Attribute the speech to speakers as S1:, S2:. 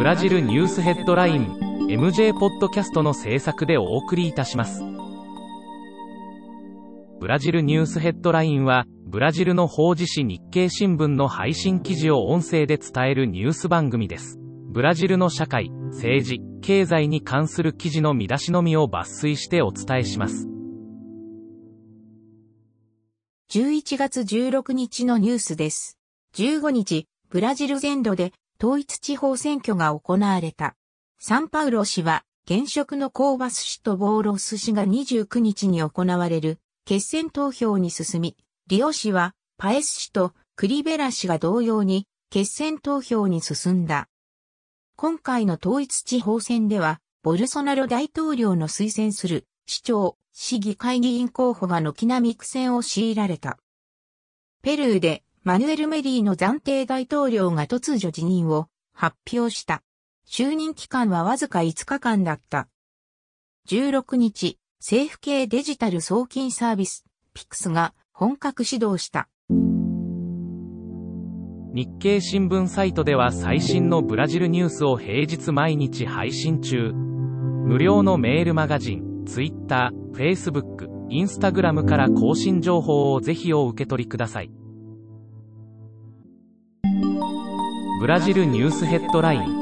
S1: ブラジルニュースヘッドライン MJ ポッドキャストの制作でお送りいたします。ブラジルニュースヘッドラインはブラジルの法事紙日経新聞の配信記事を音声で伝えるニュース番組です。ブラジルの社会政治経済に関する記事の見出しのみを抜粋してお伝えします。
S2: 11月16日のニュースです。15日、ブラジル全土で統一地方選挙が行われた。サンパウロ氏は、現職のコーバス氏とボーロス氏が29日に行われる決選投票に進み、リオ氏はパエス氏とクリベラ氏が同様に決選投票に進んだ。今回の統一地方選では、ボルソナロ大統領の推薦する市長、市議会議員候補が軒並み苦戦を強いられた。ペルーでマヌエル・メリーの暫定大統領が突如辞任を発表した。就任期間はわずか5日間だった。16日、政府系デジタル送金サービス、ピクスが本格始動した。
S1: 日経新聞サイトでは最新のブラジルニュースを平日毎日配信中。無料のメールマガジン、Twitter、Facebook、Instagram から更新情報をぜひお受け取りください。ブラジルニュースヘッドライン。